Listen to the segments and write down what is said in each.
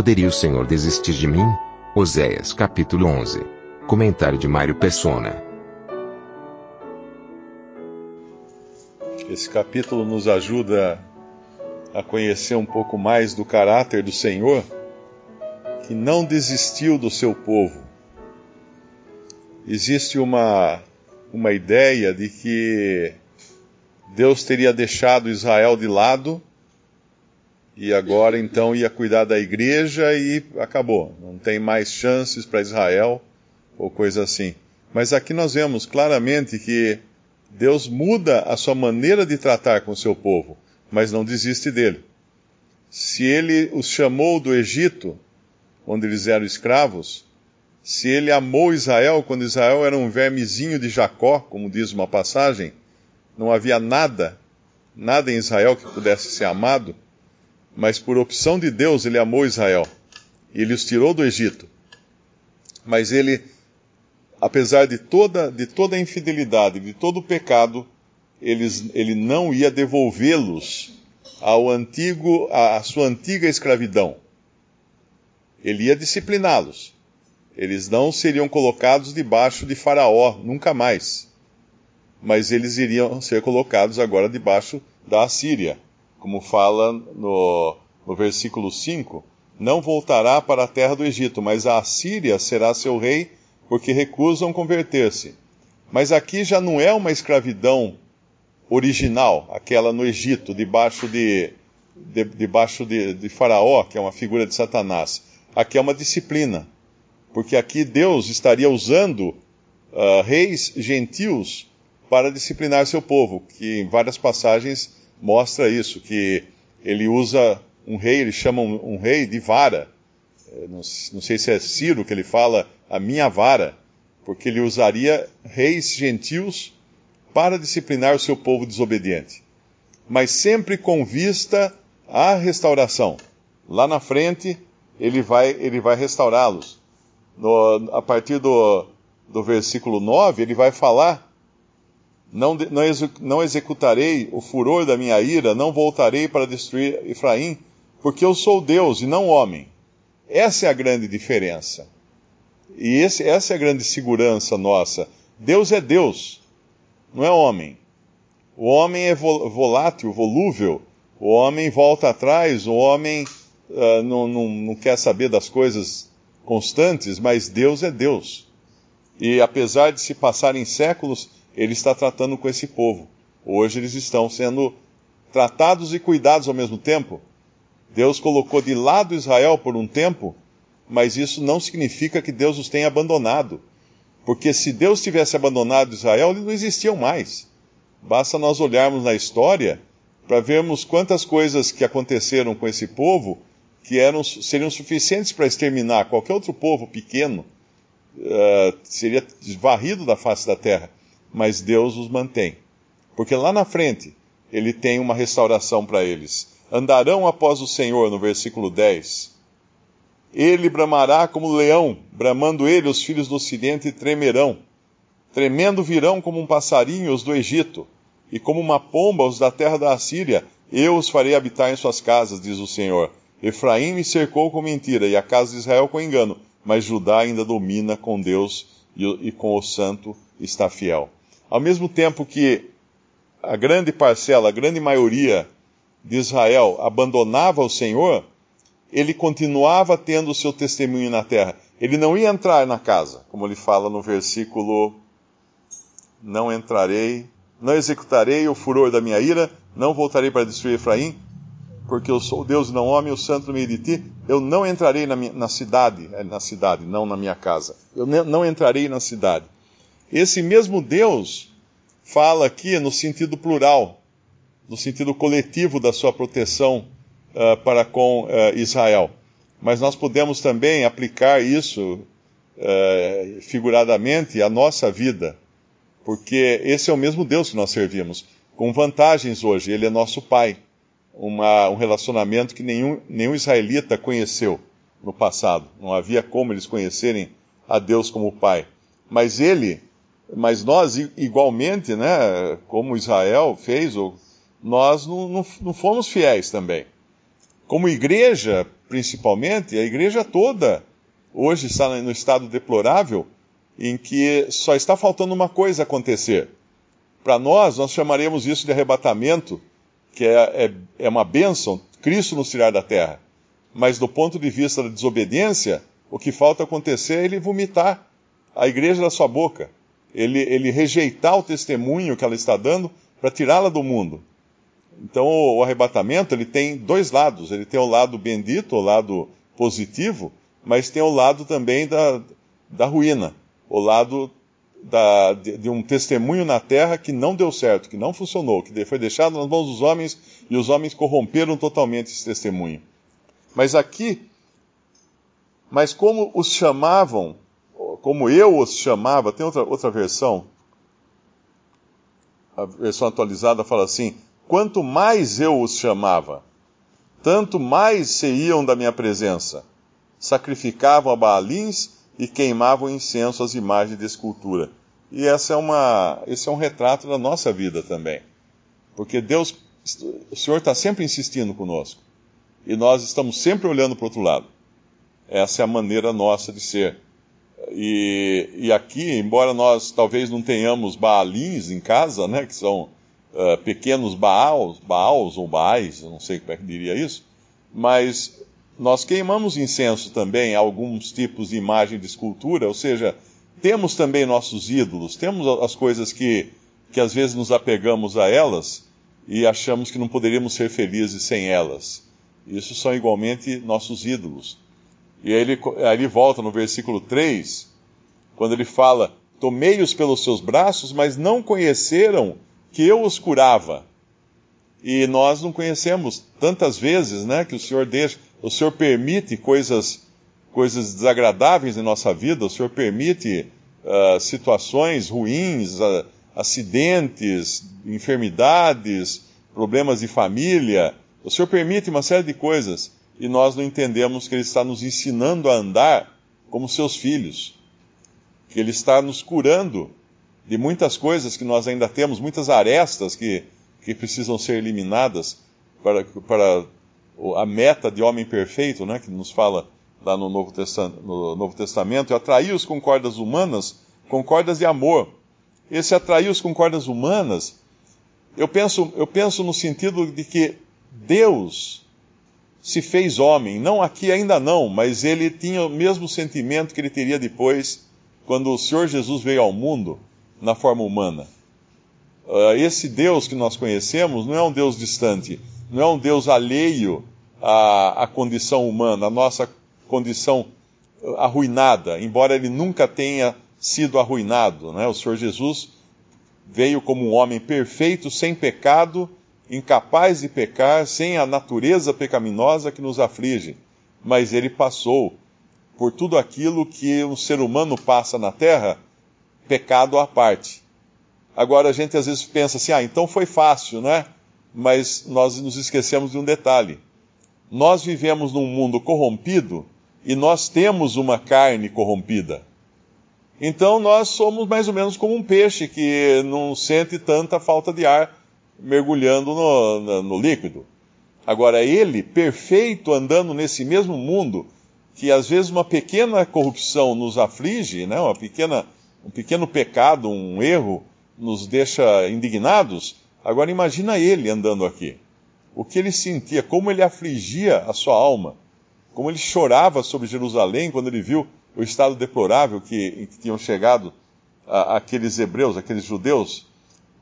Poderia o Senhor desistir de mim? Oséias capítulo 11. Comentário de Mário Persona. Esse capítulo nos ajuda a conhecer um pouco mais do caráter do Senhor, que não desistiu do seu povo. Existe uma, uma ideia de que Deus teria deixado Israel de lado e agora então ia cuidar da igreja e acabou. Não tem mais chances para Israel ou coisa assim. Mas aqui nós vemos claramente que Deus muda a sua maneira de tratar com o seu povo mas não desiste dele. Se ele os chamou do Egito, onde eles eram escravos, se ele amou Israel quando Israel era um vermezinho de Jacó, como diz uma passagem, não havia nada, nada em Israel que pudesse ser amado, mas por opção de Deus ele amou Israel e ele os tirou do Egito. Mas ele, apesar de toda, de toda a infidelidade, de todo o pecado, eles, ele não ia devolvê-los ao antigo, à sua antiga escravidão. Ele ia discipliná-los. Eles não seriam colocados debaixo de Faraó, nunca mais. Mas eles iriam ser colocados agora debaixo da Assíria. Como fala no, no versículo 5: Não voltará para a terra do Egito, mas a Assíria será seu rei, porque recusam converter-se. Mas aqui já não é uma escravidão original, aquela no Egito, debaixo de, de debaixo de, de Faraó, que é uma figura de Satanás. Aqui é uma disciplina, porque aqui Deus estaria usando uh, reis gentios para disciplinar seu povo, que em várias passagens mostra isso, que ele usa um rei, ele chama um, um rei de vara. Eh, não, não sei se é Ciro que ele fala, a minha vara, porque ele usaria reis gentios para disciplinar o seu povo desobediente, mas sempre com vista à restauração. Lá na frente, ele vai, ele vai restaurá-los. A partir do, do versículo 9, ele vai falar: não, não, não executarei o furor da minha ira, não voltarei para destruir Efraim, porque eu sou Deus e não homem. Essa é a grande diferença. E esse, essa é a grande segurança nossa. Deus é Deus não é homem. O homem é volátil, volúvel. O homem volta atrás, o homem uh, não, não, não quer saber das coisas constantes, mas Deus é Deus. E apesar de se passarem séculos, ele está tratando com esse povo. Hoje eles estão sendo tratados e cuidados ao mesmo tempo. Deus colocou de lado Israel por um tempo, mas isso não significa que Deus os tenha abandonado. Porque se Deus tivesse abandonado Israel, eles não existiam mais. Basta nós olharmos na história para vermos quantas coisas que aconteceram com esse povo que eram, seriam suficientes para exterminar qualquer outro povo pequeno, uh, seria varrido da face da terra. Mas Deus os mantém. Porque lá na frente, ele tem uma restauração para eles. Andarão após o Senhor, no versículo 10 ele bramará como leão, bramando ele, os filhos do ocidente tremerão. Tremendo virão como um passarinho os do Egito, e como uma pomba os da terra da Assíria, eu os farei habitar em suas casas, diz o Senhor. Efraim me cercou com mentira, e a casa de Israel com engano, mas Judá ainda domina com Deus e, com o santo está fiel. Ao mesmo tempo que a grande parcela, a grande maioria de Israel abandonava o Senhor, ele continuava tendo o seu testemunho na terra. Ele não ia entrar na casa, como ele fala no versículo: Não entrarei, não executarei o furor da minha ira, não voltarei para destruir Efraim, porque eu sou Deus e não homem, o santo no meio de ti. Eu não entrarei na, minha, na cidade, é, na cidade, não na minha casa. Eu não entrarei na cidade. Esse mesmo Deus fala aqui no sentido plural. no sentido coletivo da sua proteção uh, para com uh, Israel. Mas nós podemos também aplicar isso uh, figuradamente à nossa vida, porque esse é o mesmo Deus que nós servimos, com vantagens hoje. Ele é nosso Pai, uma, um relacionamento que nenhum, nenhum israelita conheceu no passado. Não havia como eles conhecerem a Deus como Pai. Mas ele, mas nós igualmente, né, como Israel fez, nós não, não, não fomos fiéis também. Como igreja, principalmente, a igreja toda hoje está no estado deplorável em que só está faltando uma coisa acontecer. Para nós, nós chamaremos isso de arrebatamento, que é, é, é, uma bênção, Cristo nos tirar da terra. Mas do ponto de vista da desobediência, o que falta acontecer é ele vomitar a igreja da sua boca, ele, ele rejeitar o testemunho que ela está dando para tirá-la do mundo. Então o, o arrebatamento ele tem dois lados. Ele tem o lado bendito, o lado positivo, mas tem o lado também da, da ruína, o lado da, de, de, um testemunho na terra que não deu certo, que não funcionou, que foi deixado nas mãos dos homens e os homens corromperam totalmente esse testemunho. Mas aqui, mas como os chamavam, como eu os chamava, tem outra, outra versão, a versão atualizada fala assim: quanto mais eu os chamava, tanto mais se iam da minha presença. Sacrificavam a Baalins e queimavam incenso às imagens de escultura. E essa é uma, esse é um retrato da nossa vida também. Porque Deus, o Senhor está sempre insistindo conosco. E nós estamos sempre olhando para o outro lado. Essa é a maneira nossa de ser. E, e aqui, embora nós talvez não tenhamos Baalins em casa, né, que são uh, pequenos Baals, Baals ou Baais, não sei como é que diria isso, mas nós queimamos incenso também alguns tipos de imagem de escultura, ou seja, temos também nossos ídolos, temos as coisas que, que às vezes nos apegamos a elas e achamos que não poderíamos ser felizes sem elas. Isso são igualmente nossos ídolos. E aí ele, volta no versículo 3, quando ele fala: Tomei-os pelos seus braços, mas não conheceram que eu os curava. E nós não conhecemos tantas vezes, né, que o Senhor deixa, o Senhor permite coisas, coisas desagradáveis em nossa vida, o Senhor permite uh, situações ruins, uh, acidentes, enfermidades, problemas de família. O Senhor permite uma série de coisas e nós não entendemos que Ele está nos ensinando a andar como seus filhos, que Ele está nos curando de muitas coisas que nós ainda temos, muitas arestas que, que precisam ser eliminadas para, para a meta de homem perfeito, né, que nos fala lá no Novo, Testamento, no Novo Testamento, atrair-os com cordas humanas, com cordas de amor. Esse atrair-os com cordas humanas, eu penso, eu penso no sentido de que Deus se fez homem, não aqui ainda não, mas ele tinha o mesmo sentimento que ele teria depois, quando o Senhor Jesus veio ao mundo na forma humana. Uh, esse Deus que nós conhecemos não é um Deus distante, não é um Deus alheio à, à condição humana, à nossa condição arruinada, embora ele nunca tenha sido arruinado. Né? O Senhor Jesus veio como um homem perfeito, sem pecado, incapaz de pecar, sem a natureza pecaminosa que nos aflige. Mas ele passou por tudo aquilo que um ser humano passa na terra pecado à parte. Agora a gente às vezes pensa assim, ah, então foi fácil, né? Mas nós nos esquecemos de um detalhe. Nós vivemos num mundo corrompido e nós temos uma carne corrompida. Então nós somos mais ou menos como um peixe que não sente tanta falta de ar mergulhando no, no, no líquido. Agora, ele, perfeito, andando nesse mesmo mundo, que às vezes uma pequena corrupção nos aflige, né, uma pequena um pequeno pecado, um erro, nos deixa indignados, agora imagina ele andando aqui. O que ele sentia, como ele afligia a sua alma, como ele chorava sobre Jerusalém quando ele viu o estado deplorável que, que tinham chegado a, aqueles hebreus, aqueles judeus,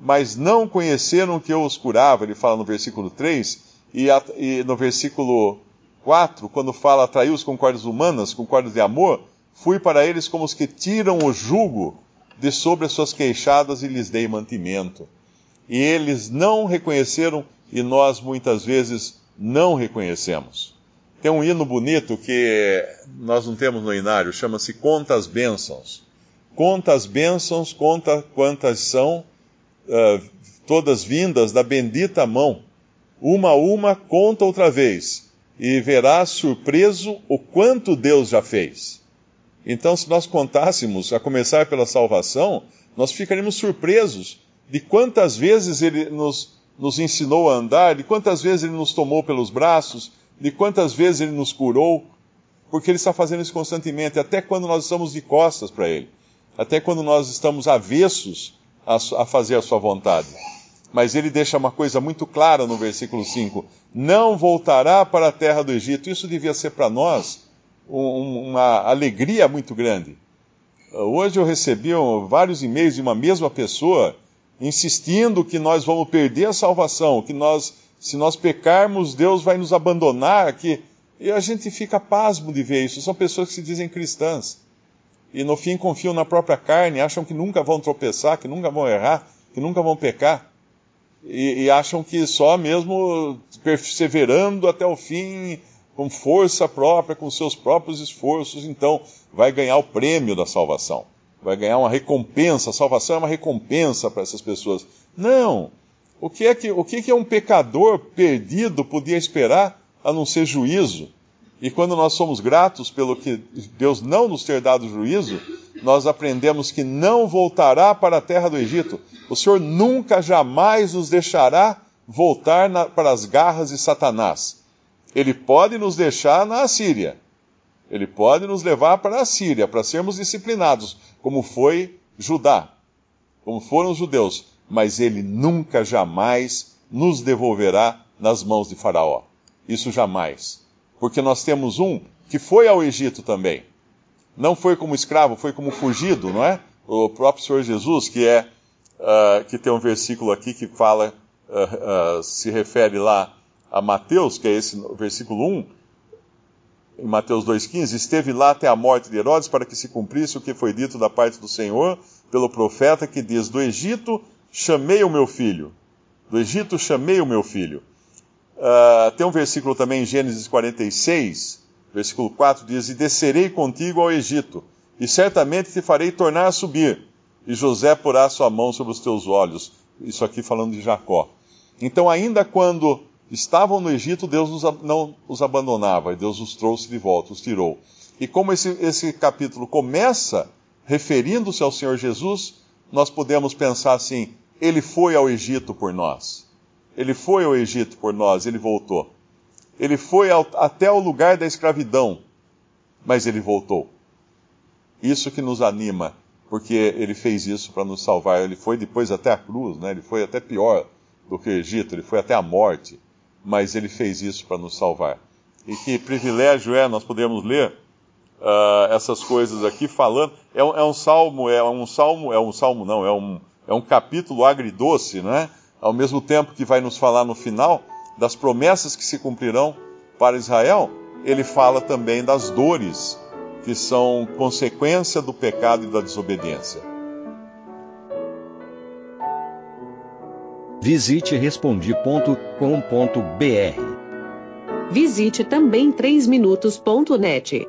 mas não conheceram que eu os curava, ele fala no versículo 3, e, a, e no versículo 4, quando fala atraiu-os com cordas humanas, com cordas de amor, Fui para eles como os que tiram o jugo de sobre as suas queixadas e lhes dei mantimento. E eles não reconheceram e nós muitas vezes não reconhecemos. Tem um hino bonito que nós não temos no inário, chama-se Conta as Bênçãos. Conta as bênçãos, conta quantas são, uh, todas vindas da bendita mão. Uma a uma, conta outra vez, e verás surpreso o quanto Deus já fez. Então, se nós contássemos, a começar pela salvação, nós ficaríamos surpresos de quantas vezes Ele nos, nos ensinou a andar, de quantas vezes Ele nos tomou pelos braços, de quantas vezes Ele nos curou, porque Ele está fazendo isso constantemente, até quando nós estamos de costas para Ele, até quando nós estamos avessos a, a fazer a Sua vontade. Mas Ele deixa uma coisa muito clara no versículo 5: Não voltará para a terra do Egito. Isso devia ser para nós um, uma alegria muito grande. Hoje eu recebi vários e-mails de uma mesma pessoa insistindo que nós vamos perder a salvação, que nós, se nós pecarmos, Deus vai nos abandonar, que e a gente fica pasmo de ver isso. São pessoas que se dizem cristãs e no fim confiam na própria carne, acham que nunca vão tropeçar, que nunca vão errar, que nunca vão pecar e, e acham que só mesmo perseverando até o fim com força própria, com seus próprios esforços, então vai ganhar o prêmio da salvação. Vai ganhar uma recompensa. A salvação é uma recompensa para essas pessoas. Não! O que, é que, o que é um pecador perdido podia esperar a não ser juízo? E quando nós somos gratos pelo que Deus não nos ter dado juízo, nós aprendemos que não voltará para a terra do Egito. O Senhor nunca, jamais nos deixará voltar na, para as garras de Satanás. Ele pode nos deixar na Assíria. Ele pode nos levar para a Síria, para sermos disciplinados, como foi Judá, como foram os judeus. Mas ele nunca, jamais nos devolverá nas mãos de Faraó. Isso jamais. Porque nós temos um que foi ao Egito também. Não foi como escravo, foi como fugido, não é? O próprio Senhor Jesus, que é, uh, que tem um versículo aqui que fala, uh, uh, se refere lá a Mateus, que é esse versículo 1, em Mateus 2,15, esteve lá até a morte de Herodes para que se cumprisse o que foi dito da parte do Senhor pelo profeta que diz: Do Egito chamei o meu filho. Do Egito chamei o meu filho. Uh, tem um versículo também em Gênesis 46, versículo 4, diz: E descerei contigo ao Egito, e certamente te farei tornar a subir, e José porá sua mão sobre os teus olhos. Isso aqui falando de Jacó. Então, ainda quando estavam no Egito, Deus não os abandonava, e Deus os trouxe de volta, os tirou. E como esse, esse capítulo começa referindo-se ao Senhor Jesus, nós podemos pensar assim: ele foi ao Egito por nós. Ele foi ao Egito por nós, ele voltou. Ele foi ao, até o lugar da escravidão, mas ele voltou. Isso que nos anima, porque ele fez isso para nos salvar. Ele foi depois até a cruz, né? ele foi até pior do que o Egito, ele foi até a morte mas ele fez isso para nos salvar. E que privilégio é nós podemos ler uh, essas coisas aqui falando. É um, é um, salmo, é um salmo, é um salmo não, é um, é um capítulo agridoce, né? Ao mesmo tempo que vai nos falar no final das promessas que se cumprirão para Israel, ele fala também das dores que são consequência do pecado e da desobediência. Visite respondi.com.br. Visite também 3minutos.net.